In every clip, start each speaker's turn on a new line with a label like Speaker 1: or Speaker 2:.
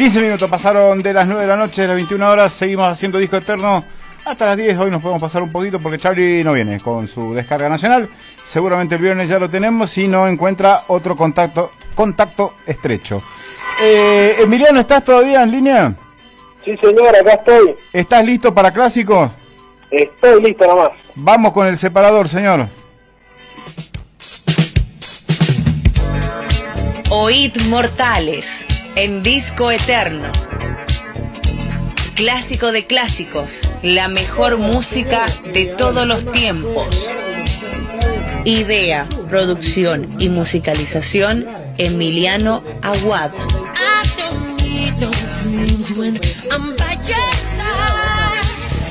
Speaker 1: 15 minutos pasaron de las 9 de la noche, de las 21 horas, seguimos haciendo disco eterno hasta las 10. Hoy nos podemos pasar un poquito porque Charlie no viene con su descarga nacional. Seguramente el viernes ya lo tenemos si no encuentra otro contacto, contacto estrecho. Eh, Emiliano, ¿estás todavía en línea?
Speaker 2: Sí, señor, acá estoy.
Speaker 1: ¿Estás listo para clásicos?
Speaker 2: Estoy listo nomás.
Speaker 1: Vamos con el separador, señor.
Speaker 3: Oíd Mortales en Disco Eterno. Clásico de clásicos, la mejor música de todos los tiempos. Idea, producción y musicalización, Emiliano Aguad.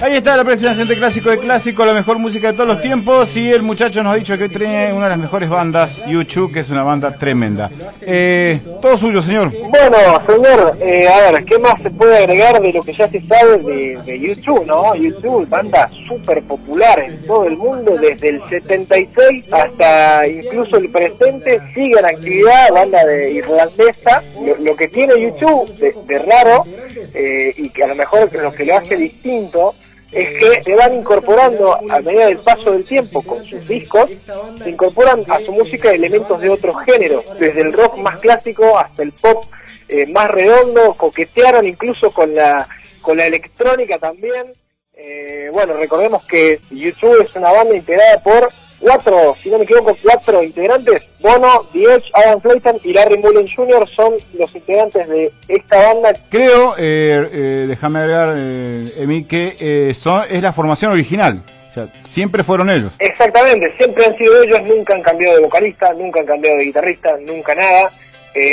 Speaker 1: Ahí está la presentación de Clásico de Clásico, la mejor música de todos los tiempos. Y el muchacho nos ha dicho que tiene una de las mejores bandas, YouTube, que es una banda tremenda. Eh, todo suyo, señor.
Speaker 2: Bueno, señor, eh, a ver, ¿qué más se puede agregar de lo que ya se sabe de, YouTube, no? YouTube, banda súper popular en todo el mundo, desde el 76 hasta incluso el presente, sigue en actividad, banda de irlandesa. Lo, que tiene YouTube de, raro, eh, y que a lo mejor lo que lo hace distinto, es que se van incorporando a medida del paso del tiempo con sus discos, se incorporan a su música elementos de otros géneros, desde el rock más clásico hasta el pop eh, más redondo, coquetearon incluso con la, con la electrónica también. Eh, bueno, recordemos que YouTube es una banda integrada por cuatro, si no me equivoco, cuatro integrantes. Bono, The Edge, Adam Clayton y Larry Mullen Jr. son los integrantes de esta banda.
Speaker 1: Creo, eh, eh déjame agregar, eh, Emi, que eh, son, es la formación original. O sea, siempre fueron ellos.
Speaker 2: Exactamente, siempre han sido ellos, nunca han cambiado de vocalista, nunca han cambiado de guitarrista, nunca nada.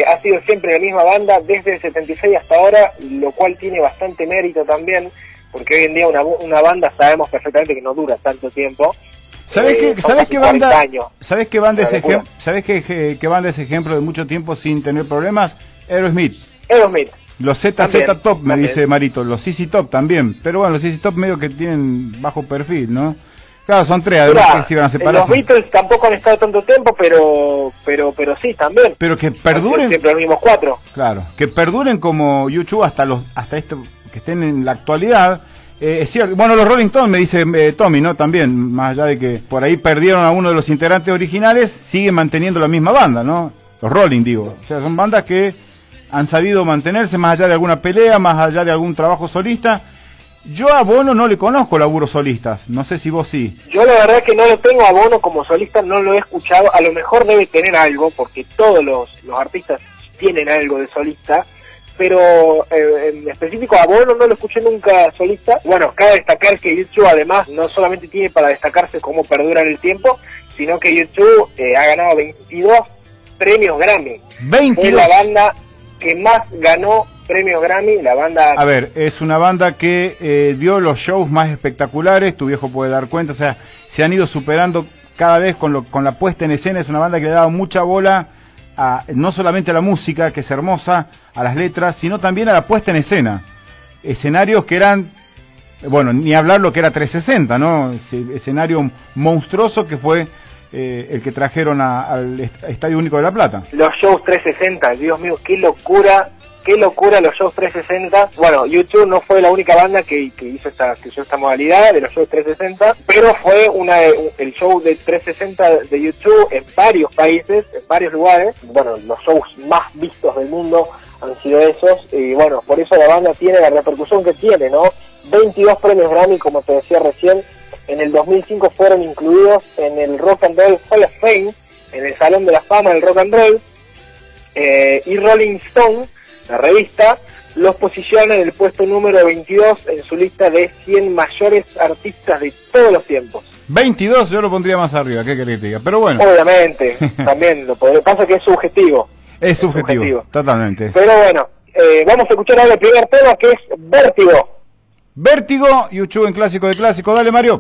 Speaker 2: ha sido siempre la misma banda desde el 76 hasta ahora, lo cual tiene bastante mérito también, porque hoy en día una, una banda sabemos perfectamente que no dura tanto tiempo.
Speaker 1: ¿Sabes qué, ¿sabes qué banda? ¿Sabes qué banda es ejemplo? ¿Sabes qué, qué, banda es ejemplo de mucho tiempo sin tener problemas? Aerosmith.
Speaker 2: Aerosmith.
Speaker 1: Los ZZ Top, me dice Marito, los CC Top también, pero bueno, los CC Top medio que tienen bajo perfil, ¿no? Claro, son tres, además que se iban a separar.
Speaker 2: Los Beatles tampoco han estado tanto tiempo, pero pero pero sí, también.
Speaker 1: Pero que perduren...
Speaker 2: Siempre los mismos cuatro.
Speaker 1: Claro, que perduren como YouTube hasta los hasta esto, que estén en la actualidad, eh, es cierto. Bueno, los Rolling Stones, me dice eh, Tommy, ¿no? También, más allá de que por ahí perdieron a uno de los integrantes originales, siguen manteniendo la misma banda, ¿no? Los Rolling, digo. O sea, son bandas que han sabido mantenerse más allá de alguna pelea, más allá de algún trabajo solista. Yo a Bono no le conozco laburos solistas, no sé si vos sí.
Speaker 2: Yo la verdad que no lo tengo a Bono como solista, no lo he escuchado, a lo mejor debe tener algo, porque todos los, los artistas tienen algo de solista, pero eh, en específico a Bono no lo escuché nunca solista. Bueno, cabe destacar que YouTube además no solamente tiene para destacarse cómo perdura en el tiempo, sino que YouTube eh, ha ganado 22 premios Grammy.
Speaker 1: 22.
Speaker 2: Es la banda que más ganó premios Grammy, la banda...
Speaker 1: A ver, es una banda que eh, dio los shows más espectaculares, tu viejo puede dar cuenta, o sea, se han ido superando cada vez con, lo, con la puesta en escena, es una banda que le ha dado mucha bola no solamente a la música, que es hermosa, a las letras, sino también a la puesta en escena. Escenarios que eran, bueno, ni hablar lo que era 360, ¿no? Escenario monstruoso que fue eh, el que trajeron al Estadio Único de La Plata.
Speaker 2: Los shows 360, Dios mío, qué locura qué locura los shows 360. Bueno, YouTube no fue la única banda que, hizo esta que hizo esta modalidad de los shows 360, pero fue una el show de 360 de YouTube en varios países, en varios lugares. Bueno, los shows más vistos del mundo han sido esos y bueno, por eso la banda tiene la repercusión que tiene, ¿no? 22 premios Grammy, como te decía recién, en el 2005 fueron incluidos en el Rock and Roll Hall of Fame, en el Salón de la Fama del Rock and Roll, eh, y Rolling Stone la revista, los posiciona en el puesto número 22 en su lista de 100 mayores artistas de todos los tiempos.
Speaker 1: 22 yo lo pondría más arriba, qué diga, pero bueno.
Speaker 2: Obviamente, también lo podría, pasa que es subjetivo.
Speaker 1: Es subjetivo, totalmente.
Speaker 2: Pero bueno, eh, vamos a escuchar ahora el primer tema que es Vértigo.
Speaker 1: Vértigo, YouTube en clásico de clásico, dale Mario.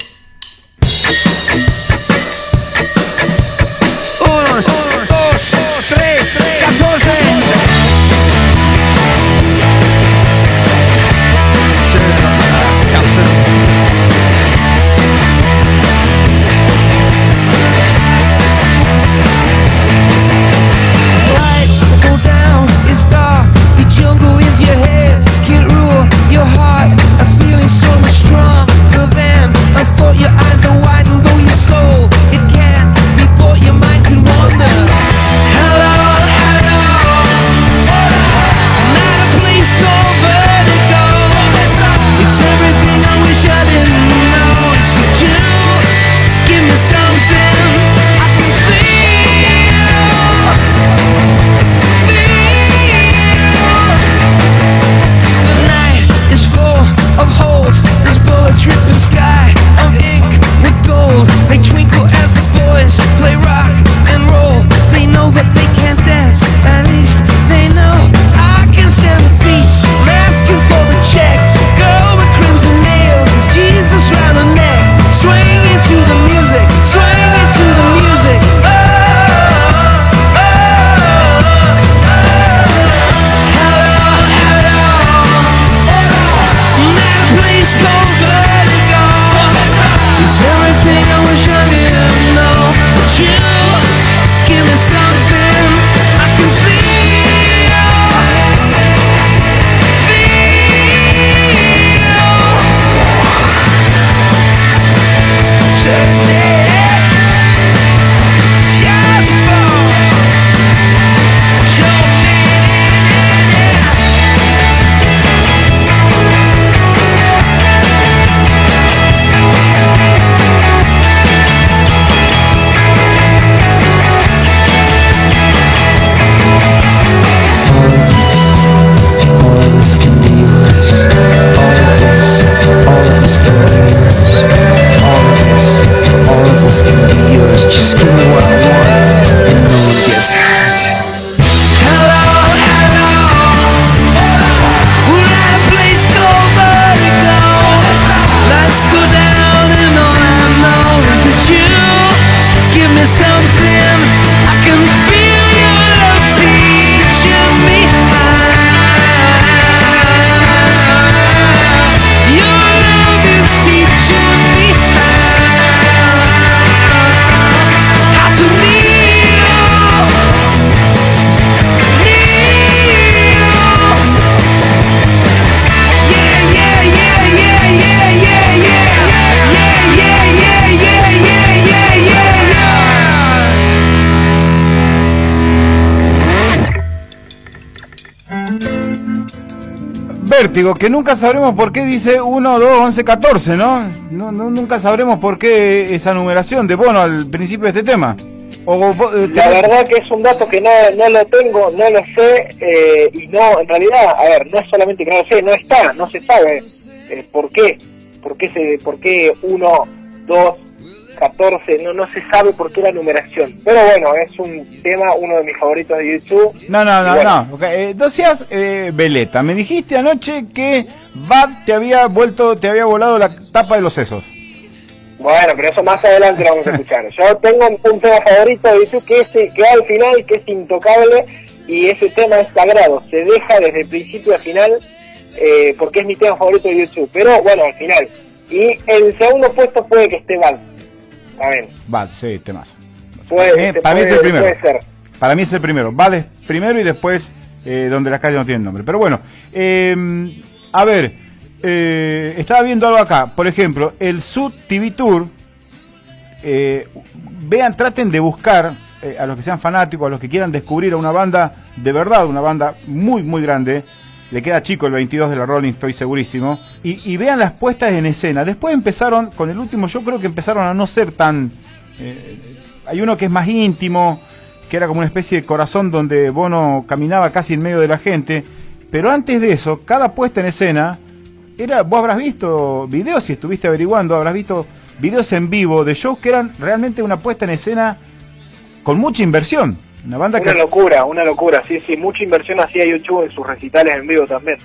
Speaker 4: Uno, dos, tres, catorce. Cause your rule your heart. I'm feeling so much stronger than I thought your eyes are
Speaker 1: wide. Que nunca sabremos por qué dice 1, 2, 11, 14, ¿no? No, no nunca sabremos por qué esa numeración de Bono al principio de este tema. O, eh,
Speaker 2: La verdad que es un dato que no, no lo tengo, no lo sé, eh, y no, en realidad, a ver, no es solamente que no lo sé, no está, no se sabe eh, por qué, por qué, se, por qué 1, 2, 14, no, no se sabe por qué la numeración. Pero bueno, es un tema, uno de mis favoritos de YouTube.
Speaker 1: No, no, no,
Speaker 2: bueno,
Speaker 1: no. ok, eh, eh, Veleta, me dijiste anoche que Bad te había vuelto, te había volado la tapa de los sesos.
Speaker 2: Bueno, pero eso más adelante lo vamos a escuchar. Yo tengo un, un tema favorito de YouTube que, es, que va al final, que es intocable, y ese tema es sagrado. Se deja desde el principio al final, eh, porque es mi tema favorito de YouTube. Pero bueno, al final. Y el segundo puesto puede que esté mal. Bien.
Speaker 1: Bad, sí, temas.
Speaker 2: Puede,
Speaker 1: Eh,
Speaker 2: se
Speaker 1: para mí es el primero.
Speaker 2: Puede ser.
Speaker 1: Para mí es el primero. Vale, primero y después eh, donde las calles no tienen nombre. Pero bueno, eh, a ver, eh, estaba viendo algo acá. Por ejemplo, el Sud TV Tour. eh, vean, traten de buscar eh, a los que sean fanáticos, a los que quieran descubrir a una banda de verdad, una banda muy, muy grande. Le queda chico el 22 de la Rolling, estoy segurísimo. Y, vean las puestas en escena. Después empezaron, con el último, yo creo que empezaron a no ser tan. eh, hay uno que es más íntimo, que era como una especie de corazón donde Bono caminaba casi en medio de la gente. Pero antes de eso, cada puesta en escena era, vos habrás visto videos, si estuviste averiguando, habrás visto videos en vivo de shows que eran realmente una puesta en escena con mucha inversión. Una banda
Speaker 2: Una
Speaker 1: que
Speaker 2: locura, una locura. Sí, sí, mucha inversión hacía YouTube en sus recitales en vivo también.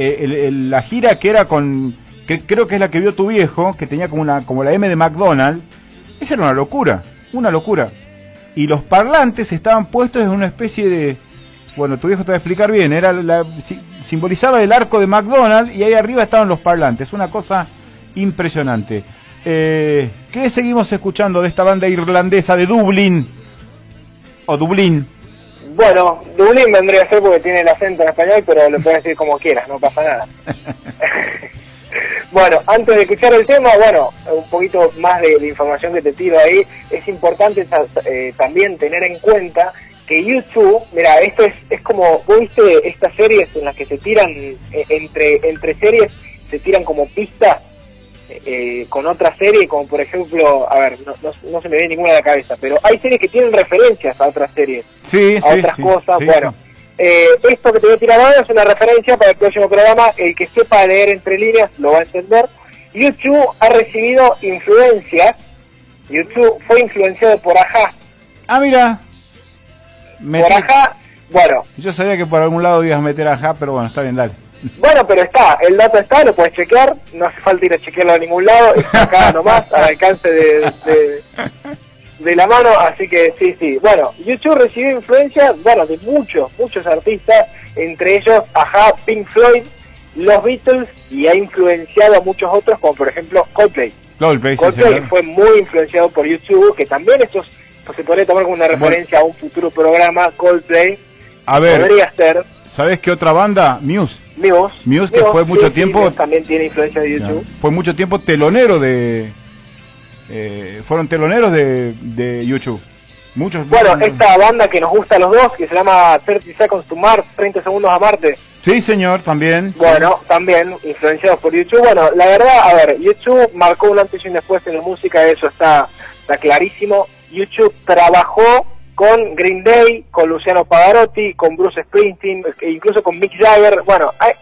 Speaker 1: eh, el- el- la gira que era con, que creo que es la que vio tu viejo, que tenía como una, como la M de McDonald's, esa era una locura, una locura. Y los parlantes estaban puestos en una especie de, bueno, tu viejo te va a explicar bien, era la, si- simbolizaba el arco de McDonald's y ahí arriba estaban los parlantes, una cosa impresionante. Eh, ¿Qué seguimos escuchando de esta banda irlandesa de Dublín? O Dublín.
Speaker 2: Bueno, Dublín vendría a ser porque tiene el acento en español, pero lo puedes decir como quieras, no pasa nada. bueno, antes de escuchar el tema, bueno, un poquito más de, de información que te tiro ahí, es importante ta- eh, también tener en cuenta que YouTube, mira, esto es, es como, ¿vos viste estas series en las que se tiran, eh, entre, entre series, se tiran como pistas eh, con otra serie, como por ejemplo, a ver, no, no, no se me viene ninguna a la cabeza, pero hay series que tienen referencias a otras series
Speaker 1: Sí,
Speaker 2: a
Speaker 1: sí,
Speaker 2: otras
Speaker 1: sí,
Speaker 2: cosas. bueno, eh, esto que te voy a tirar ahora es una referencia para el próximo programa. El que sepa leer entre líneas lo va a entender. YouTube ha recibido influencias. YouTube fue influenciado por Aja.
Speaker 1: Ah, mira.
Speaker 2: Por Aja, bueno,
Speaker 1: Yo sabía que por algún lado ibas a meter a Ja, pero bueno, está bien, dale.
Speaker 2: Bueno, pero está, el dato está, lo puedes chequear. No hace falta ir a chequearlo a ningún lado. Está acá nomás, al alcance de, de, de la mano. Así que sí, sí. Bueno, YouTube recibió influencias, bueno, de muchos, muchos artistas, entre ellos Aja, Pink Floyd, los Beatles y ha influenciado a muchos otros, como por ejemplo Coldplay.
Speaker 1: Coldplay,
Speaker 2: Coldplay fue muy influenciado por YouTube, que también esto es- pues, se podría tomar como una referencia a un futuro programa, Coldplay.
Speaker 1: A ver,
Speaker 2: Podría ser
Speaker 1: ¿sabes qué otra banda? Muse.
Speaker 2: Muse.
Speaker 1: Muse, que fue mucho tiempo-
Speaker 2: Muse también tiene influencia de YouTube.
Speaker 1: Fue mucho tiempo telonero de... eh, fueron teloneros de, de YouTube. Muchos.
Speaker 2: Bueno,
Speaker 1: muchos-
Speaker 2: esta banda que nos gusta a los dos, que se llama 30 Seconds to Mars, 30 segundos a Marte,
Speaker 1: Sí, señor, también.
Speaker 2: bueno, también influenciados por YouTube. Bueno, la verdad, a ver, YouTube marcó un antes y un después en la música, eso está, está clarísimo. YouTube trabajó con Green Day, con Luciano Pavarotti, con Bruce Springsteen, e incluso con Mick Jagger. Bueno, hay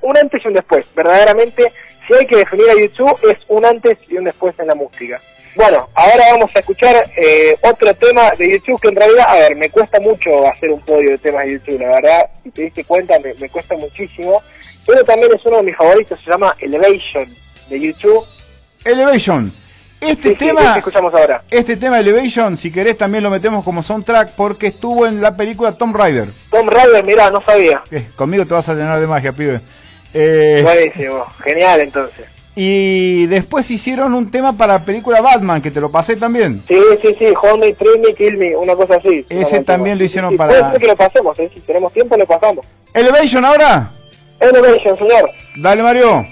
Speaker 2: un antes y un después. Verdaderamente, si hay que definir a YouTube, es un antes y un después en la música. Bueno, ahora vamos a escuchar eh, otro tema de YouTube que en realidad, a ver, me cuesta mucho hacer un podio de temas de YouTube, la verdad, si te diste cuenta, me, me cuesta muchísimo, pero también es uno de mis favoritos, se llama Elevation de YouTube.
Speaker 1: Elevation.
Speaker 4: Este
Speaker 2: Sí, sí,
Speaker 4: tema,
Speaker 2: ¿qué escuchamos ahora?
Speaker 4: este tema Elevation, si querés también lo metemos como soundtrack porque estuvo en la película Tomb Raider.
Speaker 2: Tom Raider, mirá, no sabía.
Speaker 4: Eh, conmigo te vas a llenar de magia, pibe. Eh,
Speaker 2: Buenísimo, genial entonces.
Speaker 4: y después hicieron un tema para la película Batman, que te lo pasé también.
Speaker 2: Sí, sí, sí, Hold Me, Treat Me, Kill Me, una cosa así.
Speaker 4: Ese también lo hicieron
Speaker 2: sí,
Speaker 4: para-
Speaker 2: Puede ser que lo pasemos, ¿eh? si tenemos tiempo lo pasamos.
Speaker 4: Elevation ahora.
Speaker 2: Elevation, señor.
Speaker 4: Dale, Mario.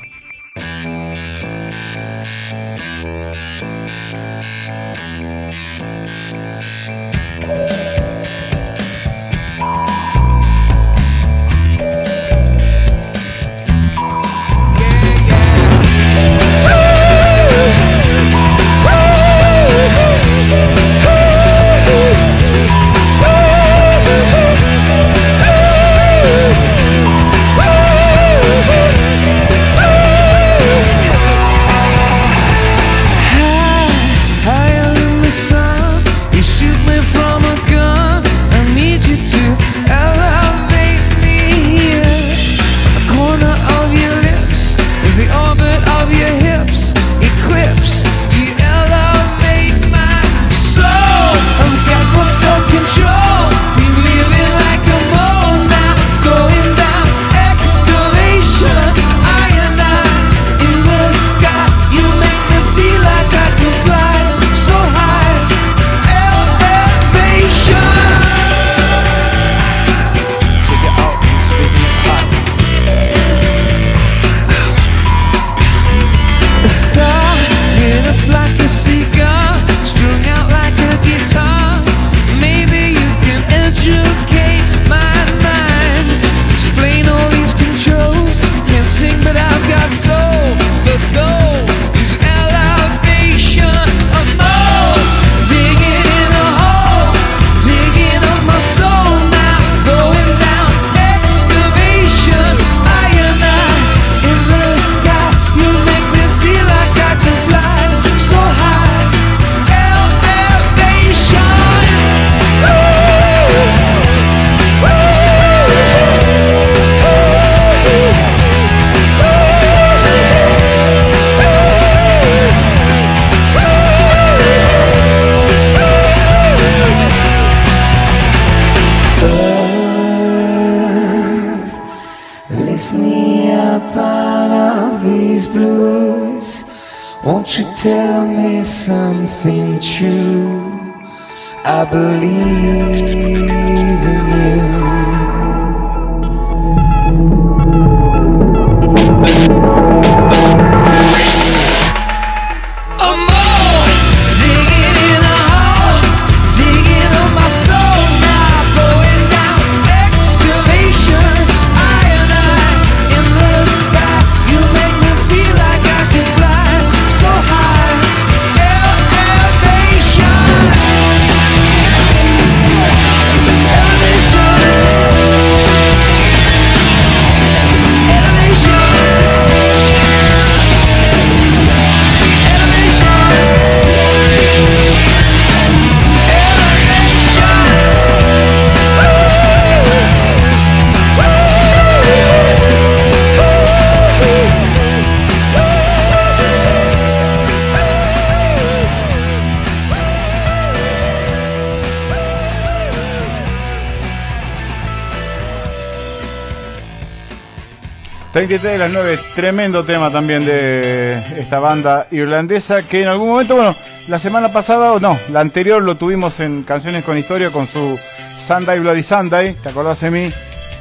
Speaker 4: 23 de las 9, tremendo tema también de esta banda irlandesa que en algún momento, bueno, la semana pasada o no, la anterior lo tuvimos en Canciones con Historia con su Sunday Bloody Sunday, ¿te acordás de mí?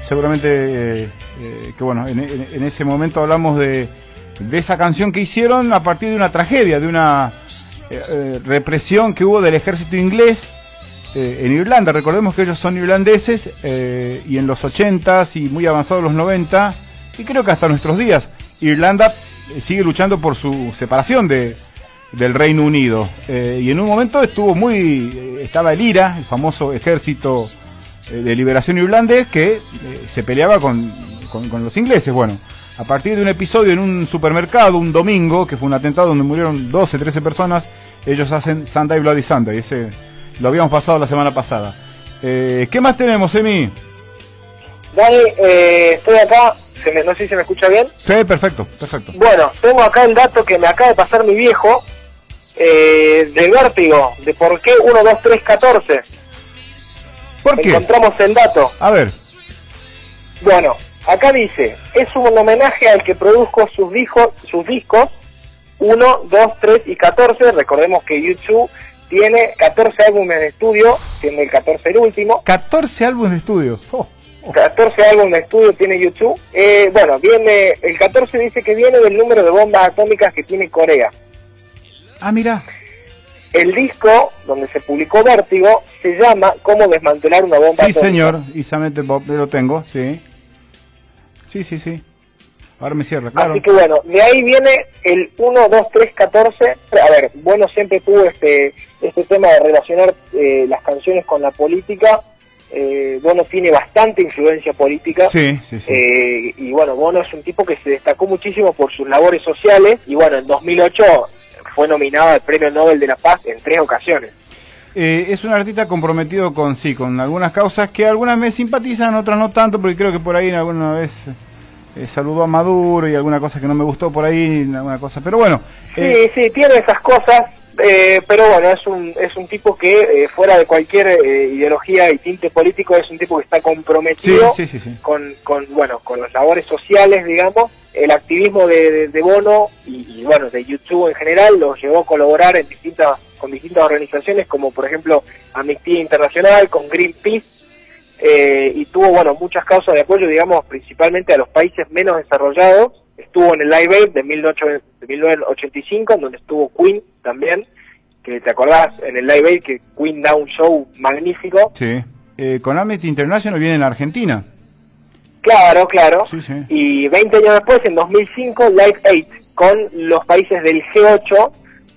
Speaker 4: Seguramente eh, eh, que bueno, en, ese momento hablamos de, de esa canción que hicieron a partir de una tragedia, de una eh, represión que hubo del ejército inglés en Irlanda. Recordemos que ellos son irlandeses y en los 80s y muy avanzados los 90 y creo que hasta nuestros días Irlanda eh, sigue luchando por su separación de, del Reino Unido. Eh, y en un momento estuvo muy, eh, estaba el IRA, el famoso ejército de liberación irlandés que se peleaba con, con- los ingleses. Bueno, a partir de un episodio en un supermercado un domingo, que fue un atentado donde murieron 12, 13 personas, ellos hacen Sunday Bloody Sunday. Ese lo habíamos pasado la semana pasada. ¿Qué más tenemos, Emi?
Speaker 2: Dani, eh, estoy acá, se me- no sé si se me escucha bien.
Speaker 4: Sí, perfecto, perfecto.
Speaker 2: Bueno, tengo acá el dato que me acaba de pasar mi viejo. eh, de Vértigo, de por qué 1, 2, 3, 14.
Speaker 1: ¿Por qué?
Speaker 2: Encontramos el dato.
Speaker 1: A ver.
Speaker 2: Bueno, acá dice, es un homenaje al que produjo sus, discos sus discos 1, 2, 3 y 14. Recordemos que YouTube tiene 14 álbumes de estudio, siendo el 14 el último.
Speaker 1: 14 álbumes de estudio. Oh.
Speaker 2: 14 álbumes de estudio tiene YouTube. Eh, bueno, viene, el 14 dice que viene del número de bombas atómicas que tiene Corea.
Speaker 1: Ah, mira.
Speaker 2: El disco donde se publicó Vértigo se llama Cómo desmantelar una bomba
Speaker 1: Sí,
Speaker 2: atómica.
Speaker 1: señor. Isamente Bob, lo tengo, sí. Sí, sí, sí. Ahora me cierra, claro.
Speaker 2: Así que bueno, de ahí viene el 1, 2, 3, 14. A ver, bueno, siempre tuvo este, este tema de relacionar eh, las canciones con la política. Eh, Bono tiene bastante influencia política.
Speaker 1: Sí, sí, sí.
Speaker 2: Eh, y bueno, Bono es un tipo que se destacó muchísimo por sus labores sociales. Y bueno, en 2008 fue nominado al Premio Nobel de la Paz en tres ocasiones.
Speaker 1: Eh, es un artista comprometido con sí, con algunas causas que algunas me simpatizan, otras no tanto, porque creo que por ahí alguna vez eh, saludó a Maduro y alguna cosa que no me gustó por ahí, alguna cosa. Pero bueno,
Speaker 2: Sí,
Speaker 1: eh,
Speaker 2: sí, tiene esas cosas, eh, pero bueno, es un, es un tipo que eh, fuera de cualquier eh, ideología y tinte político es un tipo que está comprometido
Speaker 1: sí, sí, sí.
Speaker 2: con, con, bueno, con las labores sociales, digamos. El activismo de, de- de Bono y, y, bueno, de YouTube en general lo llevó a colaborar en distintas, con distintas organizaciones como por ejemplo Amnistía Internacional, con Greenpeace, eh, y tuvo, bueno, muchas causas de apoyo, digamos, principalmente a los países menos desarrollados. Estuvo en el Live Aid de 19 de 1985, en donde estuvo Queen también, que te acordás en el Live Aid que Queen da un show magnífico.
Speaker 1: sí. Eh, con Amnesty International viene en Argentina.
Speaker 2: Claro, claro.
Speaker 1: Sí, sí.
Speaker 2: Y 20 años después, en 2005, Live 8, con los países del G8,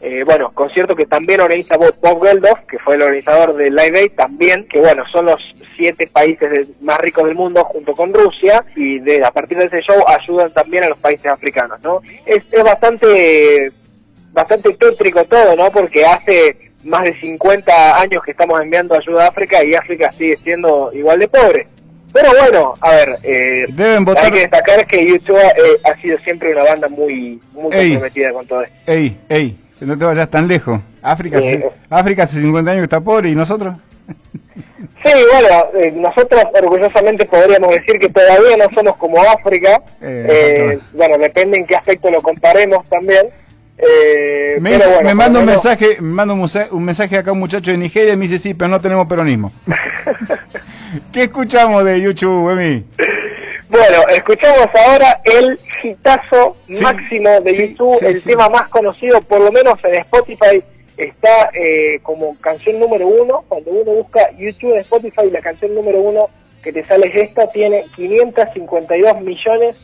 Speaker 2: eh, bueno, concierto que también organiza Bob, Geldof, que fue el organizador del Live 8 también, que bueno, son los siete países de- más ricos del mundo junto con Rusia, y de, a partir de ese show ayudan también a los países africanos, ¿no? Es, es bastante, bastante tétrico todo, ¿no? Porque hace más de 50 años que estamos enviando ayuda a África y África sigue siendo igual de pobre. Pero bueno, a ver, eh,
Speaker 1: Deben votar-
Speaker 2: hay que destacar que YouTube eh, ha sido siempre una banda muy muy
Speaker 1: Ey.
Speaker 2: comprometida con todo esto.
Speaker 1: Ey, ey, no te vayas tan lejos. África,
Speaker 2: Eh,
Speaker 1: hace- África hace 50 años que está pobre y nosotros.
Speaker 2: Sí, bueno, eh, nosotros orgullosamente podríamos decir que todavía no somos como África.
Speaker 1: Eh,
Speaker 2: Eh, bueno, depende en qué aspecto lo comparemos también. Eh,
Speaker 1: Me,
Speaker 2: bueno,
Speaker 1: me manda un mensaje, me manda un, mensaje acá un muchacho de Nigeria y me dice sí, pero no tenemos peronismo. ¿Qué escuchamos de YouTube, Emi?
Speaker 2: Bueno, escuchamos ahora el hitazo
Speaker 1: Sí,
Speaker 2: máximo de
Speaker 1: sí,
Speaker 2: YouTube,
Speaker 1: sí,
Speaker 2: el tema más conocido, por lo menos en Spotify, está eh, como canción número uno. Cuando uno busca YouTube en Spotify, la canción número uno que te sale es esta, tiene 552 millones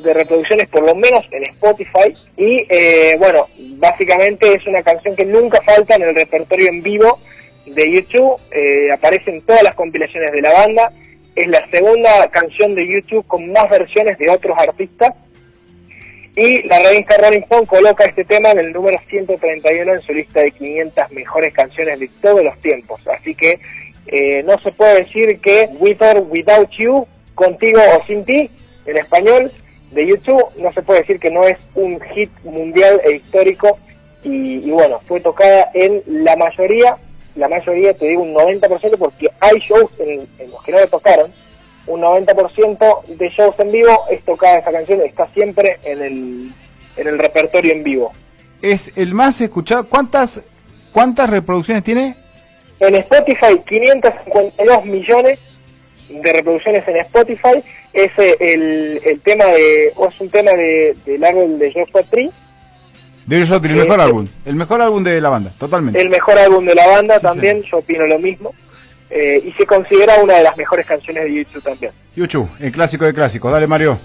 Speaker 2: de reproducciones por lo menos en Spotify. Y eh, bueno, básicamente es una canción que nunca falta en el repertorio en vivo de YouTube, eh, aparecen todas las compilaciones de la banda, es la segunda canción de YouTube con más versiones de otros artistas y la revista Rolling Stone coloca este tema en el número 131 en su lista de 500 mejores canciones de todos los tiempos. Así que eh, no se puede decir que With or Without You, contigo o sin ti, en español, de YouTube, no se puede decir que no es un hit mundial e histórico. Y, y bueno, fue tocada en la mayoría, la mayoría, te digo un 90%, porque hay shows en, en los que no le tocaron, un 90% de shows en vivo es tocada esa canción, está siempre en el, en el repertorio en vivo.
Speaker 1: Es el más escuchado. ¿Cuántas, cuántas reproducciones tiene?
Speaker 2: En Spotify, 552 millones de reproducciones en Spotify. Es el, el tema de, o es un tema de, del álbum de Joshua Tree,
Speaker 1: De ellos el mejor
Speaker 2: sí.
Speaker 1: álbum. El mejor álbum de la banda, totalmente.
Speaker 2: el mejor álbum de la banda también, yo opino lo mismo. Eh, y se considera una de las mejores canciones de YouTube también.
Speaker 1: YouTube, el clásico de clásicos. Dale, Mario.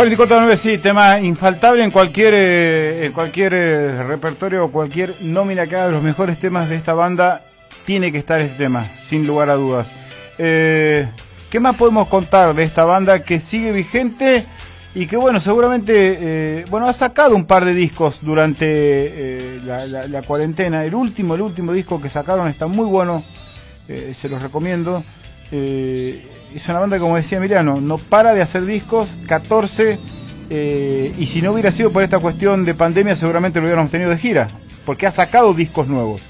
Speaker 1: 44.9, sí, tema infaltable en cualquier, eh, en cualquier eh, repertorio o cualquier nómina que haga de los mejores temas de esta banda, tiene que estar este tema, sin lugar a dudas. Eh, ¿Qué más podemos contar de esta banda que sigue vigente y que, bueno, seguramente, bueno, ha sacado un par de discos durante la, cuarentena. El último, el último disco que sacaron está muy bueno, se los recomiendo es una banda, como decía Emiliano, no para de hacer discos, 14, eh, y si no hubiera sido por esta cuestión de pandemia, seguramente lo hubiéramos tenido de gira, porque ha sacado discos nuevos.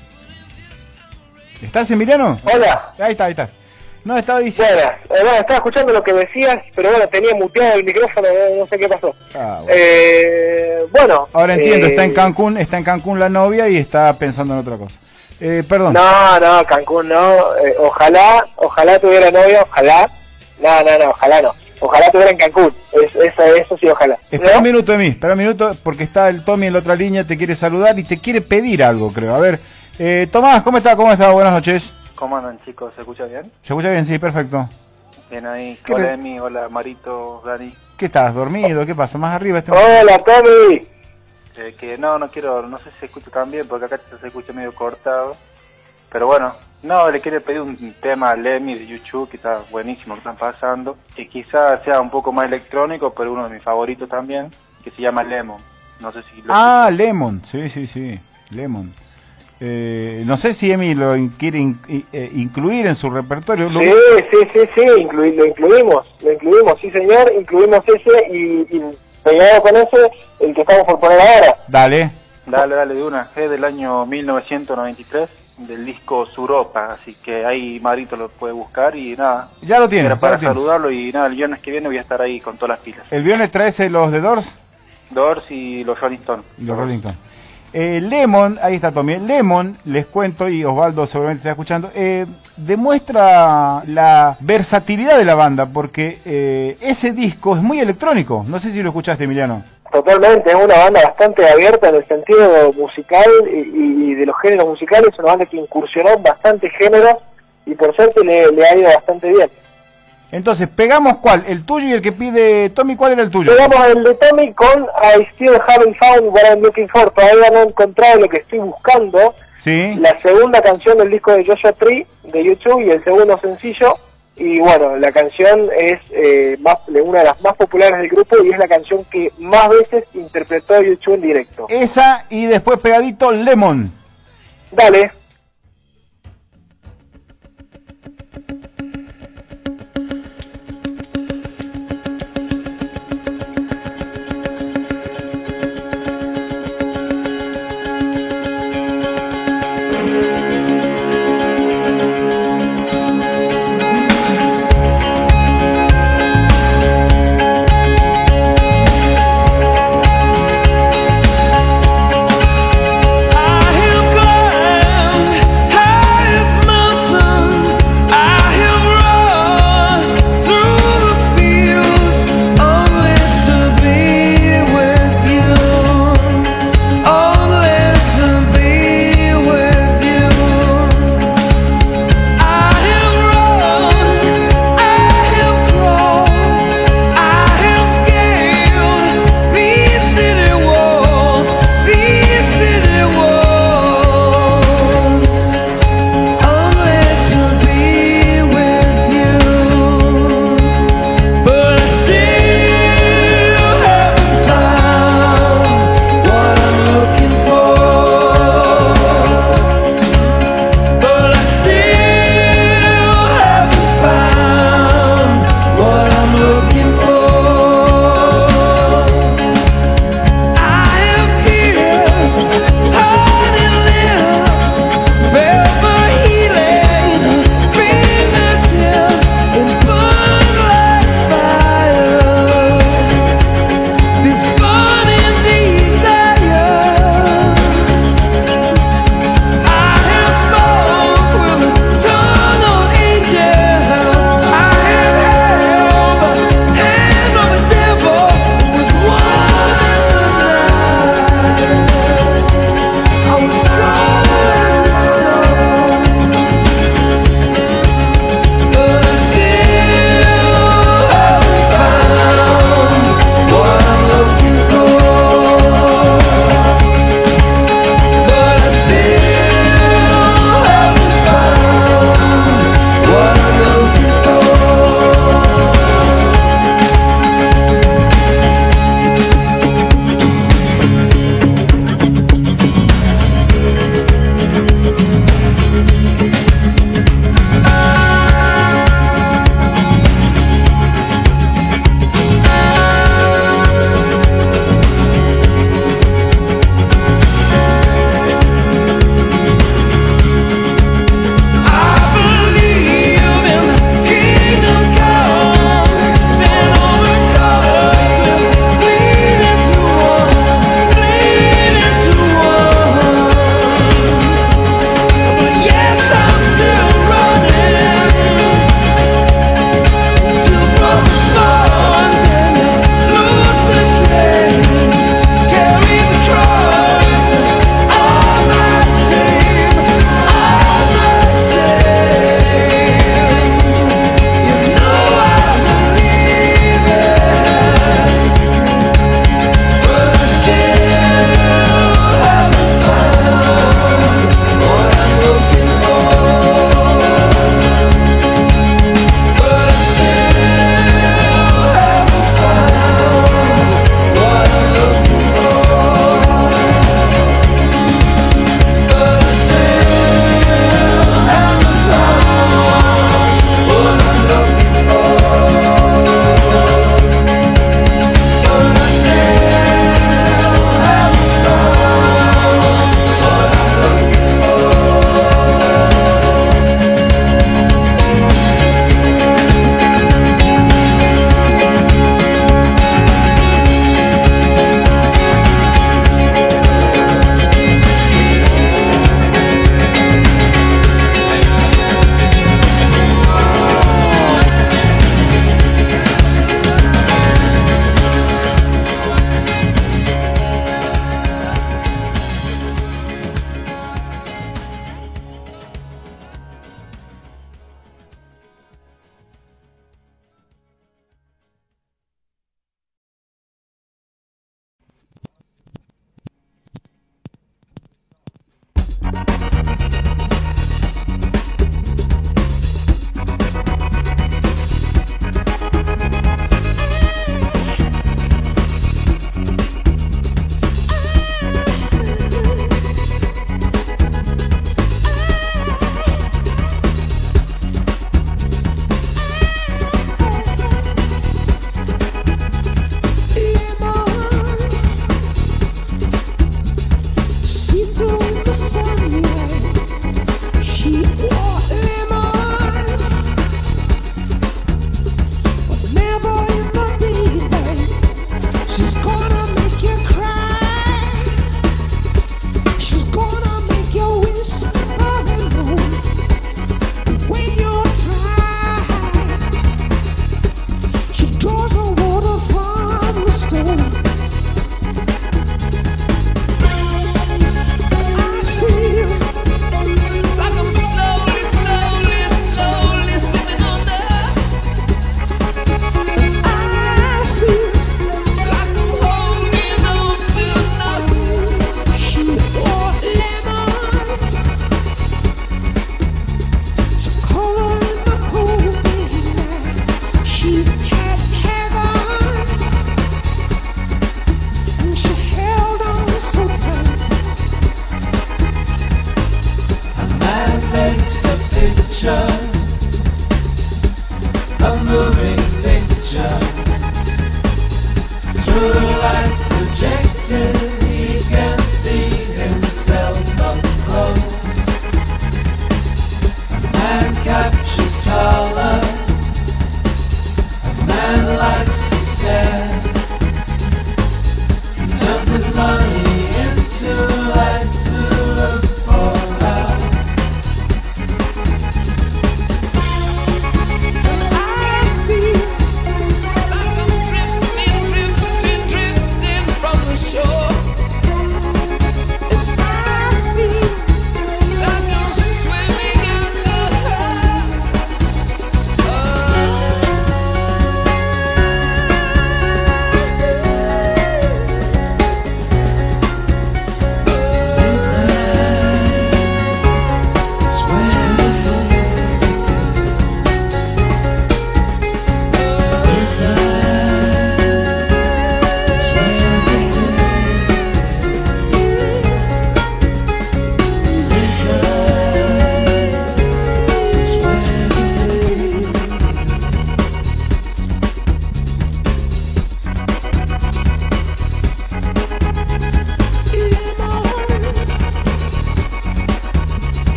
Speaker 1: ¿Estás, Emiliano?
Speaker 2: Hola.
Speaker 1: Ahí está, ahí está. No, estaba diciendo...
Speaker 2: Eh, bueno, estaba escuchando lo que decías, pero bueno, tenía muteado el micrófono, no, no sé qué pasó.
Speaker 1: Ah, bueno.
Speaker 2: Eh, bueno.
Speaker 1: Ahora entiendo,
Speaker 2: eh,
Speaker 1: está en Cancún, está en Cancún la novia y está pensando en otra cosa. Eh, perdón.
Speaker 2: No, no, Cancún no. Eh, ojalá, ojalá tuviera novia, ojalá. No, no, no, ojalá no. Ojalá tuviera en Cancún. Es, eso, eso sí, ojalá.
Speaker 1: Espera
Speaker 2: ¿No?
Speaker 1: un minuto de mí, espera un minuto, porque está el Tommy en la otra línea, te quiere saludar y te quiere pedir algo, creo. A ver, eh, Tomás, ¿cómo está? ¿Cómo está? Buenas noches.
Speaker 5: ¿Cómo andan chicos? ¿Se escucha bien?
Speaker 1: ¿Se escucha bien? Sí, perfecto.
Speaker 5: Bien ahí.
Speaker 1: ¿Qué
Speaker 5: Hola Emi, hola Marito, Dani.
Speaker 1: ¿Qué estás? ¿Dormido? ¿Qué pasa? ¿Más arriba? Este...
Speaker 2: Hola, Tommy.
Speaker 5: Eh, que no, no quiero, no sé si se escucha tan bien porque acá se escucha medio cortado. Pero bueno, no, le quiere pedir un tema a Lemmy de YouTube que está buenísimo, que están pasando. Que quizás sea un poco más electrónico, pero uno de mis favoritos también, que se llama Lemon. No sé si lo
Speaker 1: Ah, Lemon, sí, sí, sí, Lemon. Eh, no sé si Emi lo in- quiere in- eh, incluir en su repertorio. Lo-
Speaker 2: Sí, sí, sí, sí, lo incluimos, lo incluimos, sí señor, incluimos ese y, y pegado con ese, el que estamos por poner ahora.
Speaker 1: Dale.
Speaker 5: Dale, dale, de una. Es del año 1993, del disco Suropa, así que ahí Marito lo puede buscar y nada.
Speaker 1: Ya lo tiene.
Speaker 5: Era para
Speaker 1: lo tiene.
Speaker 5: saludarlo y nada, el viernes que viene voy a estar ahí con todas las pilas.
Speaker 1: El viernes traes los de Doors
Speaker 5: Doors y los Rolling Stones.
Speaker 1: los Rolling Stones. Eh, Lemon, ahí está Tommy. Lemon, les cuento, y Osvaldo seguramente está escuchando, eh, demuestra la versatilidad de la banda, porque eh, ese disco es muy electrónico. No sé si lo escuchaste, Emiliano.
Speaker 2: Totalmente, es una banda bastante abierta en el sentido musical y, y de los géneros musicales, una banda que incursionó en bastantes géneros y por suerte le, le ha ido bastante bien.
Speaker 1: Entonces, pegamos cuál, el tuyo y el que pide Tommy, ¿cuál era el tuyo?
Speaker 2: Llegamos el de Tommy con I Still Haven't Found What I'm Looking For, todavía no he encontrado lo que estoy buscando.
Speaker 1: Sí.
Speaker 2: La segunda canción del disco de Joshua Tree de YouTube y el segundo sencillo. Y bueno, la canción es eh, más, una de las más populares del grupo y es la canción que más veces interpretó YouTube en directo.
Speaker 1: Esa y después pegadito Lemon.
Speaker 2: Dale.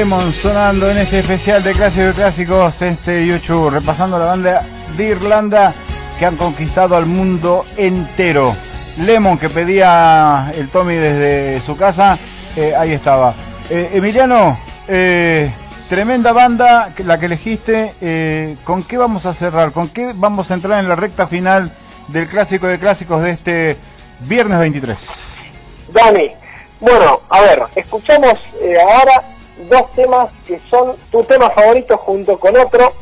Speaker 1: Lemon sonando en este especial de clásicos de clásicos, este YouTube, repasando la banda de Irlanda que han conquistado al mundo entero. Lemon que pedía el Tommy desde su casa, eh, ahí estaba. Eh, Emiliano, eh, tremenda banda la que elegiste. ¿Con qué vamos a cerrar? ¿Con qué vamos a entrar en la recta final del clásico de clásicos de este viernes 23?
Speaker 2: Dani, bueno, a ver, escuchamos ahora dos temas que son tu tema favorito junto con otro,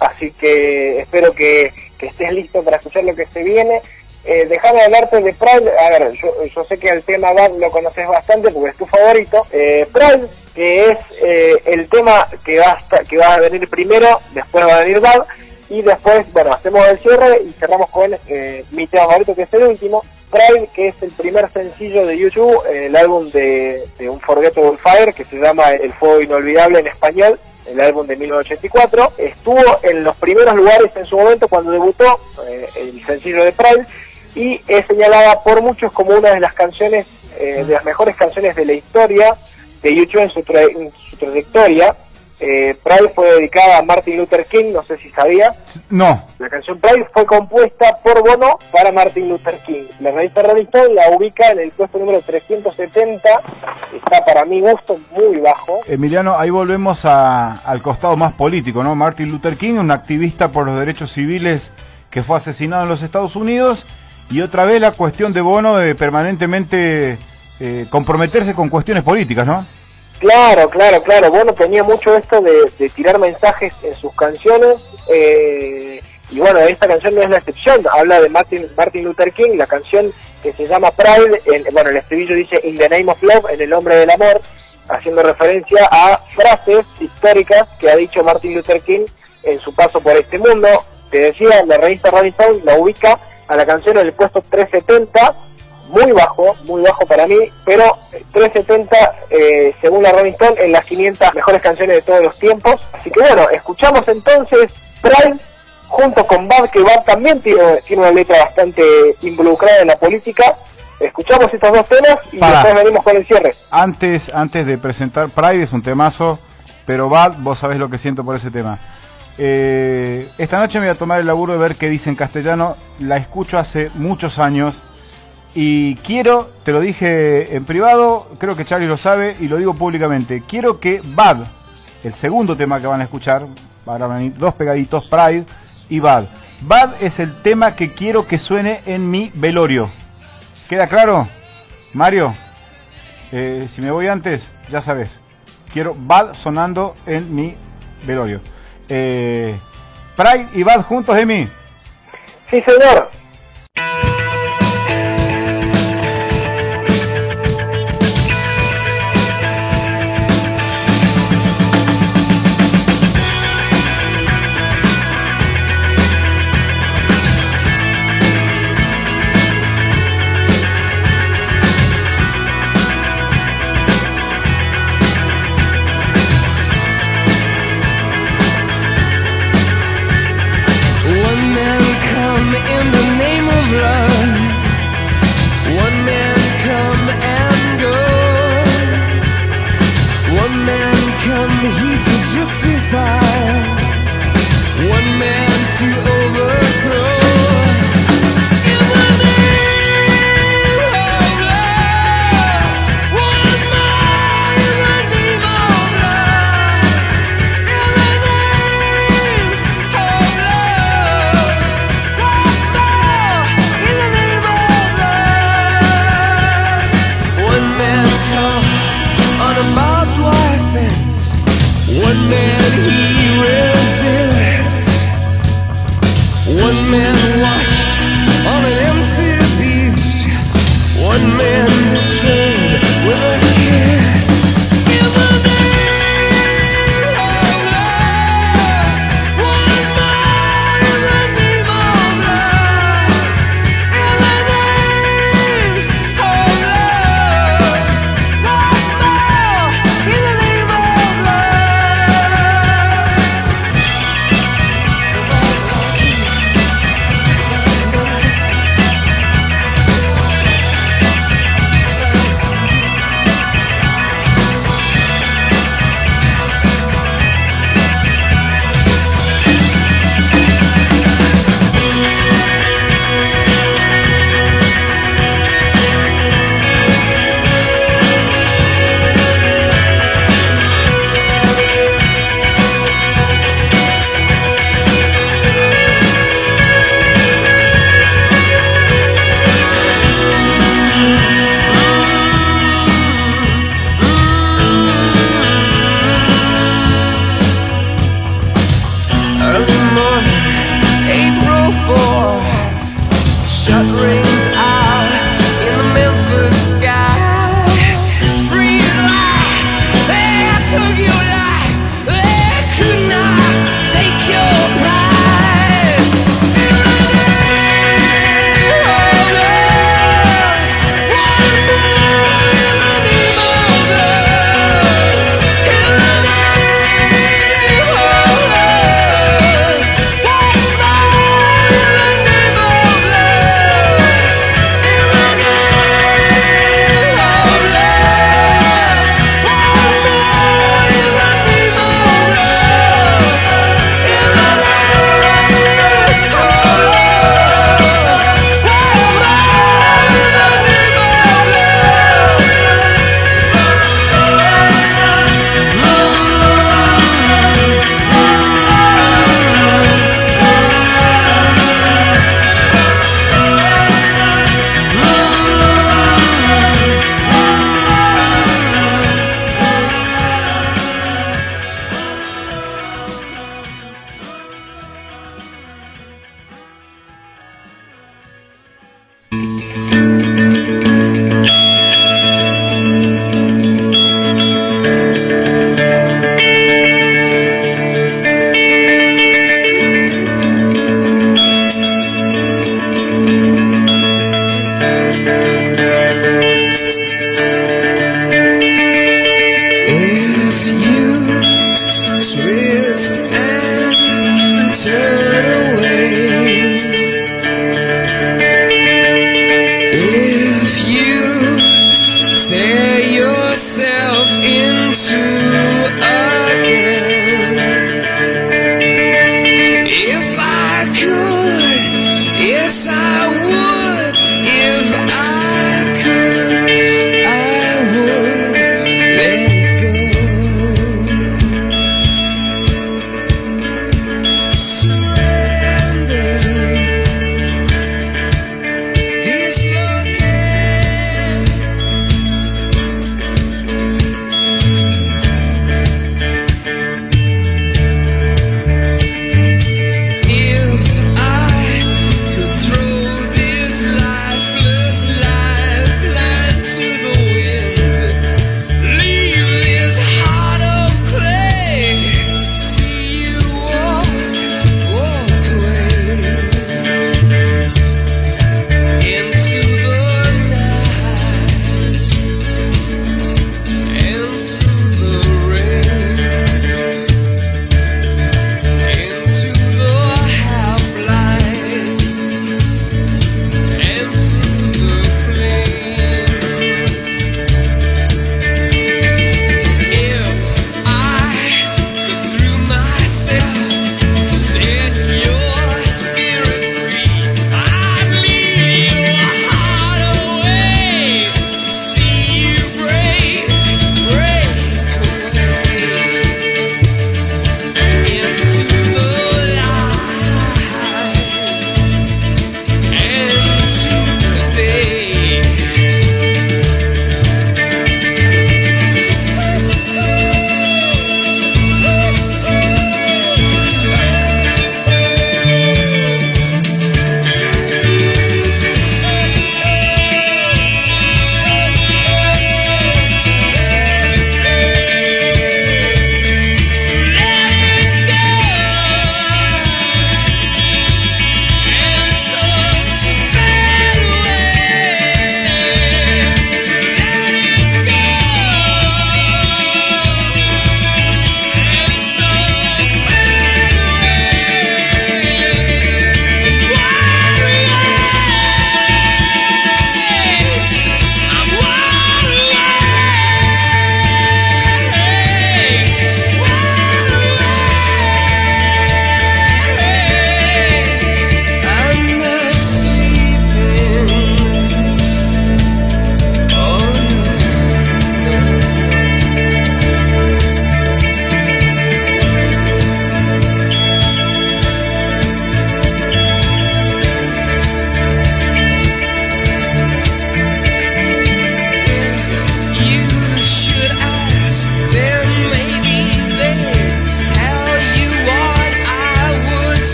Speaker 2: así que espero que, estés listo para escuchar lo que se viene. Eh, déjame hablarte de Pride, a ver, yo, yo sé que el tema Bad lo conoces bastante porque es tu favorito. Eh, Pride, que es eh, el tema que va, a que va a venir primero, después va a venir Bad, y después, bueno, hacemos el cierre y cerramos con eh, mi tema favorito, que es el último, Pride, que es el primer sencillo de YouTube, el álbum de, de Unforgettable Fire, que se llama El Fuego Inolvidable en español, el álbum de 1984. Estuvo en los primeros lugares en su momento cuando debutó eh, el sencillo de Pride y es señalada por muchos como una de las canciones, eh, de las mejores canciones de la historia de YouTube en su, tra- en su trayectoria. Eh, Pride fue dedicada a Martin Luther King, no sé si sabía.
Speaker 1: No,
Speaker 2: La canción Pride fue compuesta por Bono para Martin Luther King. La revista Rolling Stone la ubica en el puesto número 370. Está para mi gusto muy bajo.
Speaker 1: Emiliano, ahí volvemos a- al costado más político, ¿no? Martin Luther King, un activista por los derechos civiles que fue asesinado en los Estados Unidos y otra vez la cuestión de Bono de permanentemente eh, comprometerse con cuestiones políticas, ¿no?
Speaker 4: Claro, claro, claro. Bueno, tenía mucho esto de, de tirar mensajes en sus canciones. eh, y bueno, esta canción no es la excepción. Habla de Martin, Martin Luther King, la canción que se llama Pride. en- bueno, el estribillo dice In the Name of Love, en el nombre del amor, haciendo referencia a frases históricas que ha dicho Martin Luther King en su paso por este mundo. Te decía, la revista Rolling Stone la ubica a la canción en el puesto 370 muy bajo, muy bajo para mí, pero 370 eh, según la Rolling Stone en las 500 mejores canciones de todos los tiempos. Así que bueno, escuchamos entonces Pride junto con Bad, que Bad también tiene, tiene una letra bastante involucrada en la política. Escuchamos estos dos temas y
Speaker 1: Para.
Speaker 4: después venimos con el cierre.
Speaker 1: Antes, antes de presentar Pride es un temazo, pero Bad, vos sabés lo que siento por ese tema. Eh, esta noche me voy a tomar el laburo de ver qué dice en castellano. La escucho hace muchos años y quiero, te lo dije en privado, creo que Charlie lo sabe y lo digo públicamente. Quiero que Bad, el segundo tema que van a escuchar, van a venir dos pegaditos, Pride y Bad. Bad es el tema que quiero que suene en mi velorio. ¿Queda claro? Mario, eh, si me voy antes, ya sabes. Quiero Bad sonando en mi velorio. Eh, Pride y Bad juntos, Emi.
Speaker 4: Sí, señor.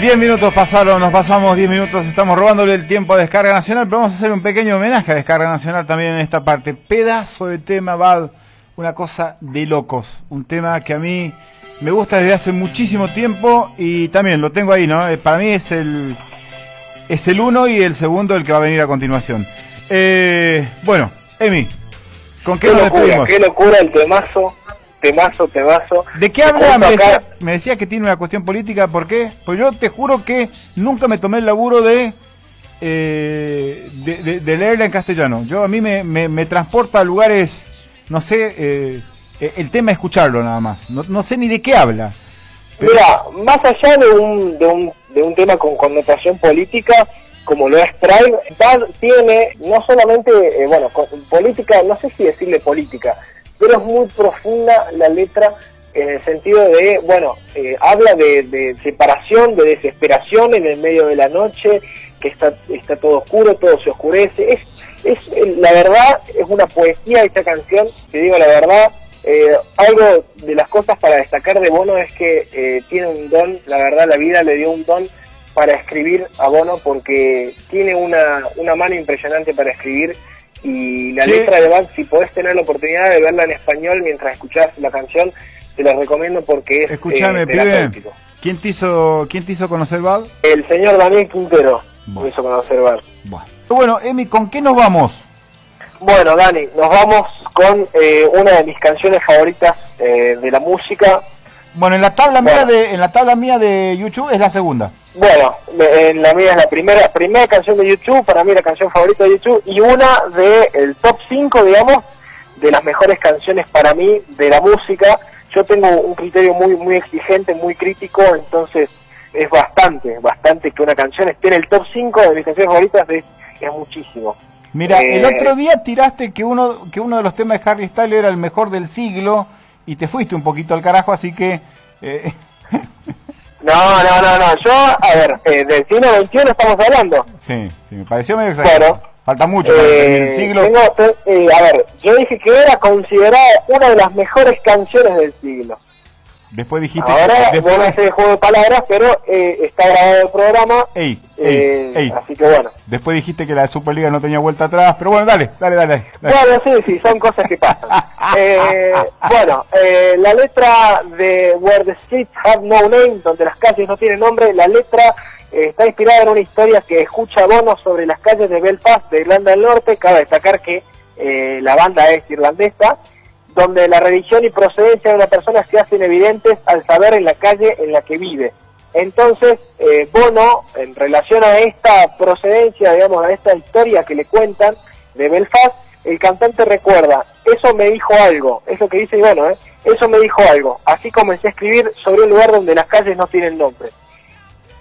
Speaker 1: 10 minutos pasaron, nos pasamos 10 minutos, estamos robándole el tiempo a Descarga Nacional, pero vamos a hacer un pequeño homenaje a Descarga Nacional también en esta parte. Pedazo de tema, Bad, una cosa de locos, un tema que a mí me gusta desde hace muchísimo tiempo y también lo tengo ahí, ¿no? Eh, Para mí es el es el uno y el segundo el que va a venir a continuación. Eh, bueno, Emi, ¿con qué,
Speaker 2: Qué
Speaker 1: nos
Speaker 2: locura,
Speaker 1: despedimos?
Speaker 2: qué locura el temazo, temazo, temazo.
Speaker 1: ¿De qué habla? Me decía, me decía que tiene una cuestión política, ¿por qué? Pues yo te juro que nunca me tomé el laburo de, eh, de, de- de leerla en castellano. Yo a mí me, me- me transporta a lugares, no sé, eh, eh, el tema es escucharlo nada más. No, no sé ni de qué habla. Pero-
Speaker 2: Mira, más allá de un, de un, de un tema con connotación política, como lo es Tribe, Bad tiene no solamente, eh, bueno, con- política, no sé si decirle política, pero es muy profunda la letra en el sentido de, bueno, eh, habla de, separación, de desesperación en el medio de la noche, que está, está todo oscuro, todo se oscurece. Es, es eh, la verdad, es una poesía esta canción, te digo la verdad. Eh, algo de las cosas para destacar de Bono es que eh, tiene un don, la verdad la vida le dio un don para escribir a Bono porque tiene una, una mano impresionante para escribir y la
Speaker 1: Sí.
Speaker 2: letra de Bad, si podés tener la oportunidad de verla en español mientras escuchás la canción, te la recomiendo porque es
Speaker 1: Escúchame,
Speaker 2: eh,
Speaker 1: pibe. ¿Quién te hizo, quién te hizo conocer Bad?
Speaker 2: El señor Daniel Quintero
Speaker 1: Bueno.
Speaker 2: me hizo conocer Bad.
Speaker 1: Bueno. Bueno, Emi, ¿con qué nos vamos?
Speaker 2: Bueno, Dani, nos vamos con eh, una de mis canciones favoritas eh, de la música.
Speaker 1: Bueno, en la tabla mía de, en la tabla mía de YouTube es la segunda.
Speaker 2: Bueno, en la mía es la primera primera canción de YouTube, para mí la canción favorita de YouTube, y una de el top 5, digamos, de las mejores canciones para mí de la música. Yo tengo un criterio muy muy exigente, muy crítico, entonces es bastante, bastante que una canción esté en el top 5 de mis canciones favoritas, es, es muchísimo.
Speaker 1: Mira,
Speaker 2: Eh,
Speaker 1: el otro día tiraste que uno, que uno de los temas de Harry Styles era el mejor del siglo y te fuiste un poquito al carajo, así que... eh,
Speaker 2: No, no, no, no, yo, a ver, eh, del siglo XXI estamos hablando.
Speaker 1: sí, sí, me pareció medio exagerado.
Speaker 2: Bueno.
Speaker 1: Falta mucho para
Speaker 2: Eh,
Speaker 1: el siglo.
Speaker 2: tengo- te- eh, a ver, yo dije que era considerada una de las mejores canciones del siglo.
Speaker 1: Después dijiste...
Speaker 2: Ahora
Speaker 1: que- después,
Speaker 2: juego de palabras, pero eh, está grabado el programa.
Speaker 1: ey,
Speaker 2: eh,
Speaker 1: ey, ey.
Speaker 2: Así que bueno.
Speaker 1: Después dijiste que la Superliga no tenía vuelta atrás, pero bueno, dale, dale, dale. dale.
Speaker 2: Bueno, sí, sí, son cosas que pasan. Eh, bueno, eh, la letra de Where the Streets Have No Name, donde las calles no tienen nombre, la letra eh, está inspirada en una historia que escucha Bono sobre las calles de Belfast, de Irlanda del Norte. Cabe destacar que eh, la banda es irlandesa, donde la religión y procedencia de una persona se hacen evidentes al saber en la calle en la que vive. Entonces, eh, Bono, en relación a esta procedencia, digamos, a esta historia que le cuentan de Belfast, el cantante recuerda, eso me dijo algo, eso que dice Bono, ¿eh? eso me dijo algo. Así comencé a escribir sobre un lugar donde las calles no tienen nombre.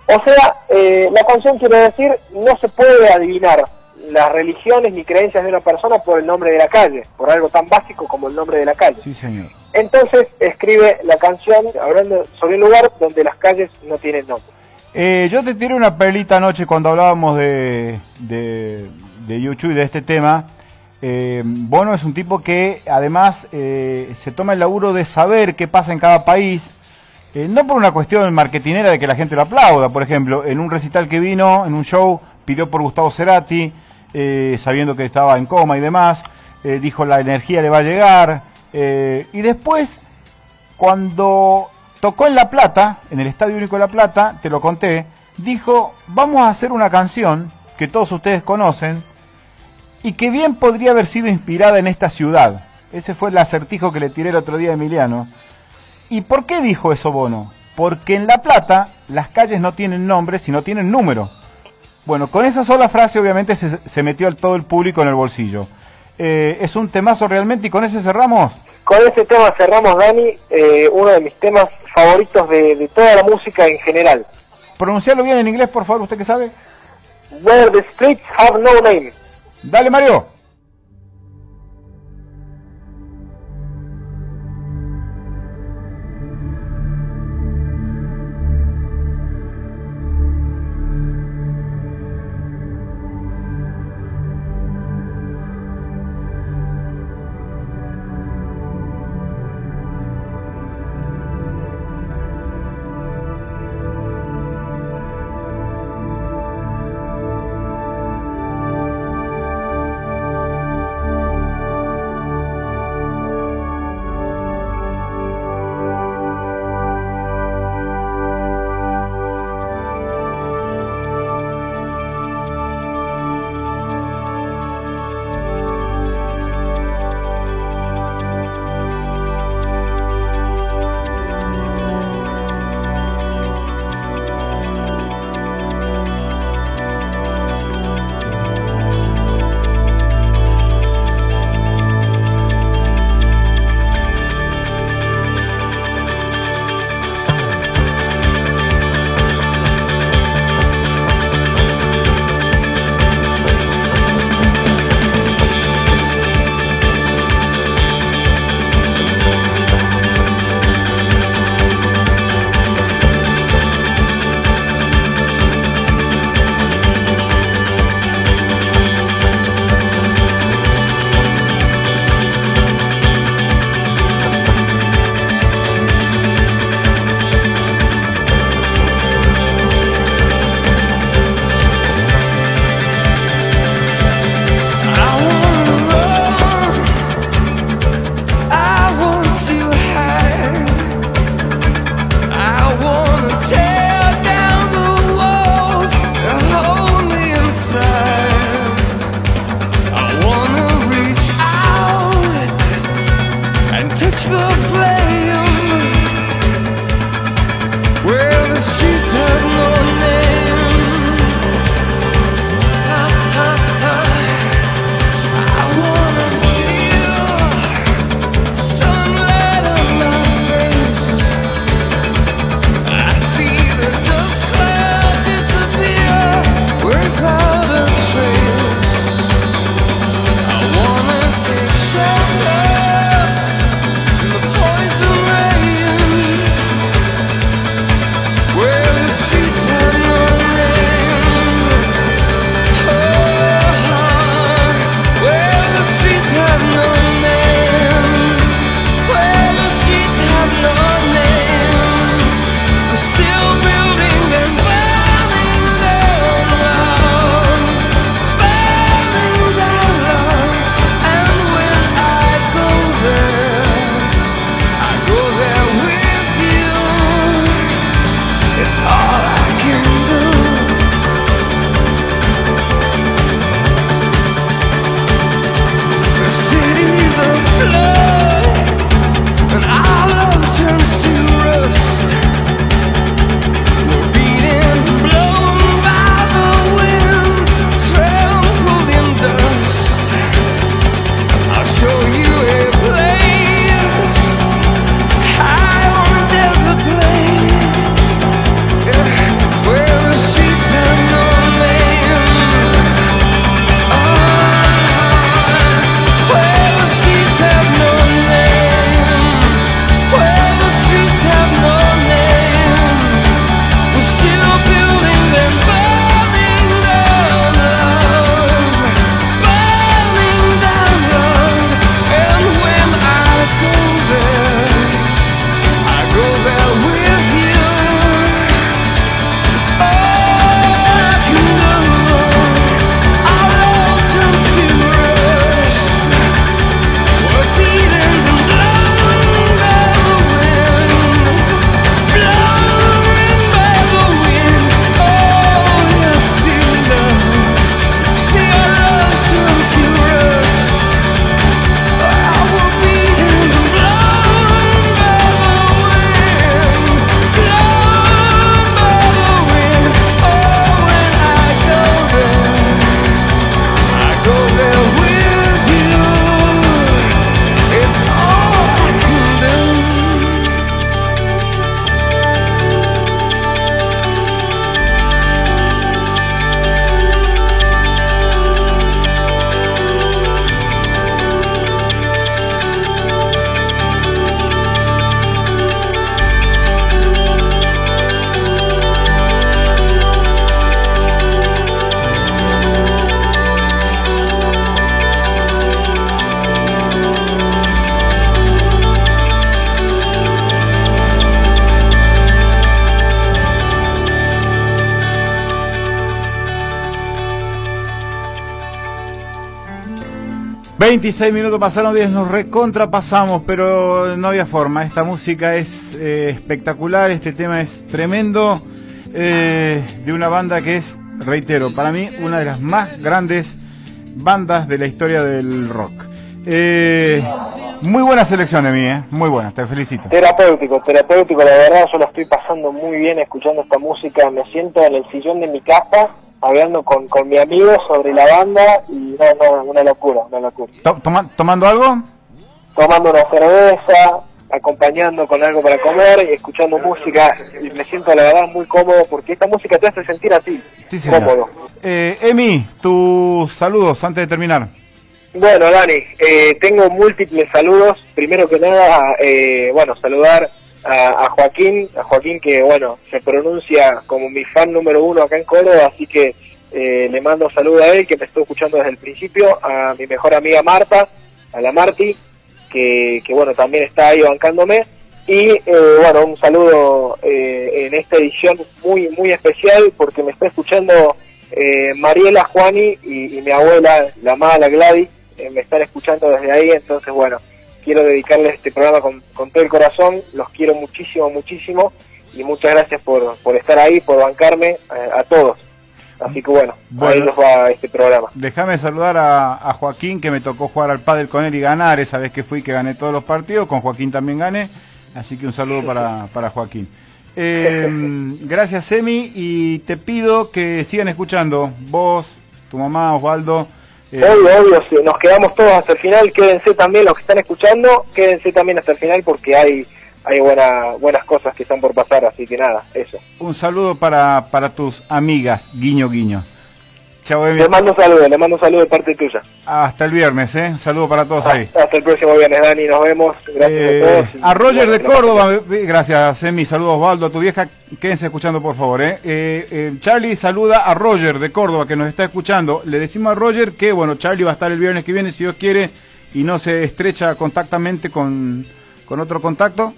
Speaker 2: O sea, eh, la canción quiere decir, no se puede adivinar las religiones ni creencias de una persona por el nombre de la calle, por algo tan básico como el nombre de la calle.
Speaker 1: Sí, señor.
Speaker 2: Entonces escribe la canción hablando sobre un lugar donde las calles no tienen nombre.
Speaker 1: Eh, yo te tiré una perlita anoche cuando hablábamos de, de, de YouTube y de este tema. Eh, Bono es un tipo que además eh, se toma el laburo de saber qué pasa en cada país. Eh, no por una cuestión marketinera de que la gente lo aplauda, por ejemplo, en un recital que vino, en un show, pidió por Gustavo Cerati, eh, sabiendo que estaba en coma y demás, eh, dijo la energía le va a llegar, eh, y después cuando tocó en La Plata, en el Estadio Único de La Plata, te lo conté, dijo, vamos a hacer una canción que todos ustedes conocen y que bien podría haber sido inspirada en esta ciudad. Ese fue el acertijo que le tiré el otro día a Emiliano. ¿Y por qué dijo eso Bono? Porque en La Plata las calles no tienen nombre, sino tienen número. Bueno, con esa sola frase obviamente se, se metió al todo el público en el bolsillo. Eh, es un temazo realmente y con ese cerramos.
Speaker 2: Con ese tema cerramos, Dani, eh, uno de mis temas favoritos de, de toda la música en general.
Speaker 1: Pronunciarlo bien en inglés, por favor, usted que sabe.
Speaker 2: Where the streets have no name.
Speaker 1: Dale, Mario. 26 minutos pasaron, 10 nos recontrapasamos, pero no había forma. Esta música es eh, espectacular, este tema es tremendo. eh, de una banda que es, reitero, para mí una de las más grandes bandas de la historia del rock. Eh, muy buena selección de mí, eh, muy buena, te felicito.
Speaker 2: Terapéutico, terapéutico, la verdad yo la estoy pasando muy bien escuchando esta música, me siento en el sillón de mi casa hablando con, con mi amigo sobre la banda y no, no, una locura, una locura.
Speaker 1: To- toma- ¿Tomando algo?
Speaker 2: Tomando una cerveza, acompañando con algo para comer y escuchando música y me siento la verdad muy cómodo porque esta música te hace sentir así,
Speaker 1: Sí, señor.
Speaker 2: cómodo.
Speaker 1: Eh, Emi, tus saludos antes de terminar.
Speaker 2: Bueno, Dani, eh, tengo múltiples saludos. Primero que nada, eh, bueno, saludar a, Joaquín, a Joaquín que, bueno, se pronuncia como mi fan número uno acá en Córdoba, así que eh, le mando saludo a él, que me estuvo escuchando desde el principio, a mi mejor amiga Marta, a la Marti, que, que bueno, también está ahí bancándome. Y eh, bueno, un saludo eh, en esta edición muy, muy especial porque me está escuchando eh, Mariela, Juani y, y mi abuela, la amada Gladys, eh, me están escuchando desde ahí, entonces bueno, quiero dedicarles este programa con, con todo el corazón, los quiero muchísimo, muchísimo y muchas gracias por, por estar ahí, por bancarme eh, a todos. Así que bueno, ahí
Speaker 1: Bueno.
Speaker 2: nos va este programa.
Speaker 1: Déjame saludar a, a Joaquín, que me tocó jugar al pádel con él y ganar. Esa vez que fui, que gané todos los partidos. Con Joaquín también gané. Así que un saludo para, para Joaquín. Eh, gracias, Emi. Y te pido que sigan escuchando. Vos, tu mamá, Osvaldo. Eh,
Speaker 2: Obvio, obvio, nos quedamos todos hasta el final, quédense también los que están escuchando, quédense también hasta el final porque hay hay buena, buenas cosas que están por pasar, así que nada, eso.
Speaker 1: un saludo para, para tus amigas. Guiño, guiño. Emi.
Speaker 2: Le mando un saludo, le mando un saludo de parte tuya.
Speaker 1: Hasta el viernes, ¿eh? Un saludo para todos ahí.
Speaker 2: Hasta el próximo viernes, Dani, nos vemos. Gracias
Speaker 1: Eh,
Speaker 2: a todos.
Speaker 1: a Roger de Córdoba, eh, gracias, Emi. Saludos, Osvaldo, a tu vieja. Quédense escuchando, por favor. Eh. Eh, eh, Charlie saluda a Roger de Córdoba, que nos está escuchando. Le decimos a Roger que, bueno, Charlie va a estar el viernes que viene, si Dios quiere, y no se estrecha contactamente con, con otro contacto.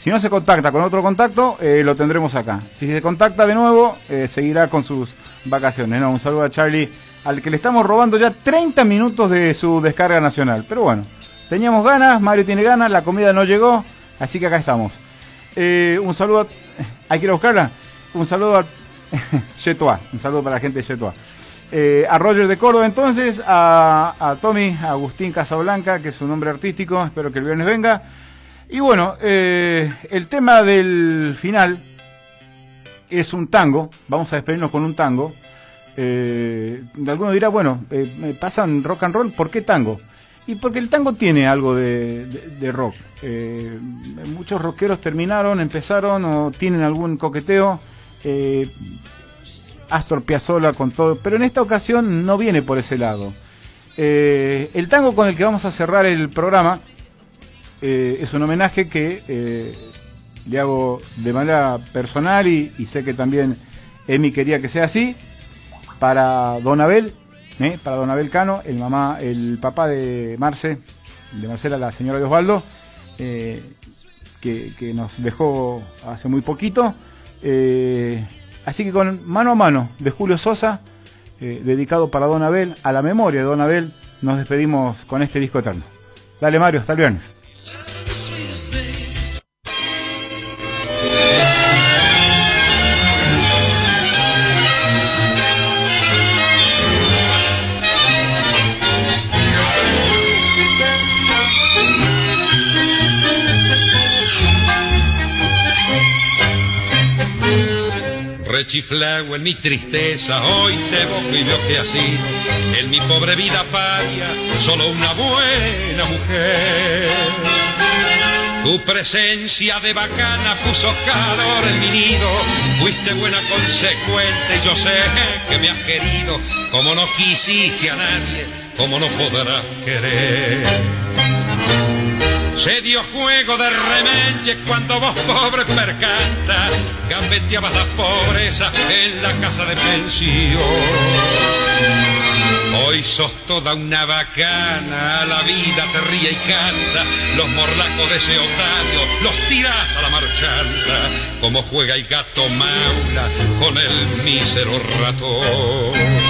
Speaker 1: Si no se contacta con otro contacto, eh, lo tendremos acá. Si se contacta de nuevo, eh, seguirá con sus vacaciones. Un saludo a Charlie, al que le estamos robando ya 30 minutos de su descarga nacional. Pero bueno, teníamos ganas, Mario tiene ganas, la comida no llegó, así que acá estamos. Eh, un saludo, a... ¿hay que buscarla? Un saludo a Yetua, un saludo para la gente de Yetua. Eh, a Roger de Córdoba entonces, a, a Tommy, a Agustín Casablanca, que es su nombre artístico, espero que el viernes venga. Y bueno, eh, el tema del final es un tango, vamos a despedirnos con un tango. Eh, alguno dirá, bueno, eh, pasan rock and roll, ¿por qué tango? Y porque el tango tiene algo de, rock. Eh, muchos rockeros terminaron, empezaron o tienen algún coqueteo. Astor Piazzolla con todo, pero en esta ocasión no viene por ese lado. El tango con el que vamos a cerrar el programa eh, es un homenaje que eh, le hago de manera personal y, sé que también Emi quería que sea así para Don Abel, ¿eh? para Don Abel Cano, el mamá, el papá de Marce, de Marcela, la señora de Osvaldo, que, que nos dejó hace muy poquito. Así que con mano a mano de Julio Sosa, dedicado para Don Abel, a la memoria de Don Abel, nos despedimos con este disco eterno. Dale Mario, hasta el viernes.
Speaker 6: Rechiflao en mi tristeza, hoy te evoco y veo que así, en mi pobre vida paria, solo una buena mujer. Tu presencia de bacana puso calor en mi nido, fuiste buena consecuente y yo sé que me has querido, como no quisiste a nadie, como no podrás querer. Se dio juego de remenche cuando vos pobre percanta gambeteabas la pobreza en la casa de pensión. Hoy sos toda una bacana, la vida te ríe y canta, los morlacos de ese otario los tirás a la marchanta, como juega el gato maula con el mísero ratón.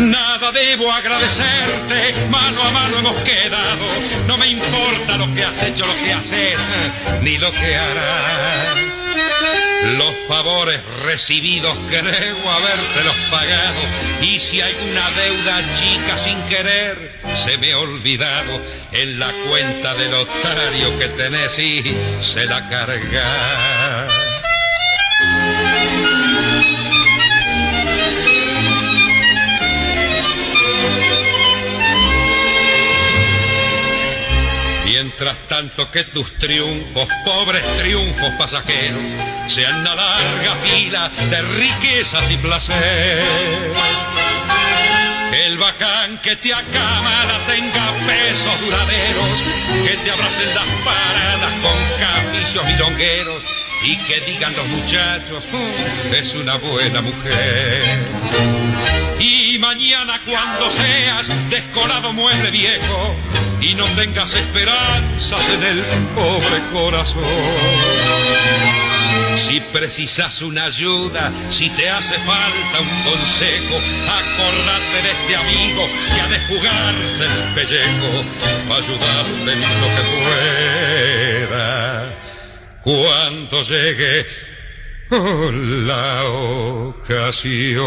Speaker 6: Nada debo agradecerte, mano a mano hemos quedado. No me importa lo que has hecho, lo que haces, ni lo que harás. Los favores recibidos creo habértelos pagado. Y si hay una deuda chica sin querer, se me ha olvidado en la cuenta del otario que tenés y se la carga. Tanto que tus triunfos, pobres triunfos pasajeros, sean una larga fila de riquezas y placer. El bacán que te acamala tenga pesos duraderos, que te abracen las paradas con caficios milongueros y que digan los muchachos, "Mm, es una buena mujer. Y mañana cuando seas descolado mueble viejo y no tengas esperanzas en el pobre corazón. Si precisas una ayuda, si te hace falta un consejo, acordate de este amigo que ha de jugarse el pellejo para ayudarte en lo que pueda. Cuando llegue la ocasión.